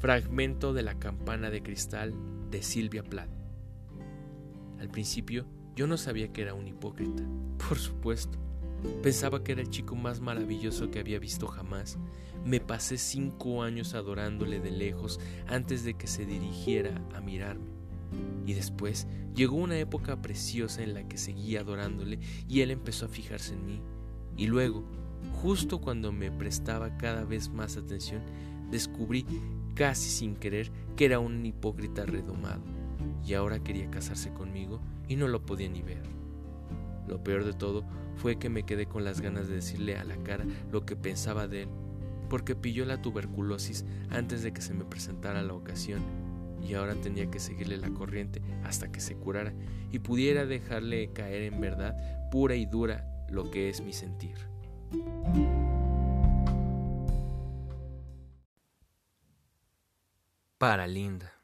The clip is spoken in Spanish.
Fragmento de la campana de cristal de Silvia Plath. Al principio yo no sabía que era un hipócrita, por supuesto. Pensaba que era el chico más maravilloso que había visto jamás. Me pasé cinco años adorándole de lejos antes de que se dirigiera a mirarme. Y después llegó una época preciosa en la que seguí adorándole y él empezó a fijarse en mí. Y luego, justo cuando me prestaba cada vez más atención, descubrí casi sin querer que era un hipócrita redomado y ahora quería casarse conmigo y no lo podía ni ver. Lo peor de todo fue que me quedé con las ganas de decirle a la cara lo que pensaba de él, porque pilló la tuberculosis antes de que se me presentara la ocasión y ahora tenía que seguirle la corriente hasta que se curara y pudiera dejarle caer en verdad pura y dura lo que es mi sentir. Para Linda.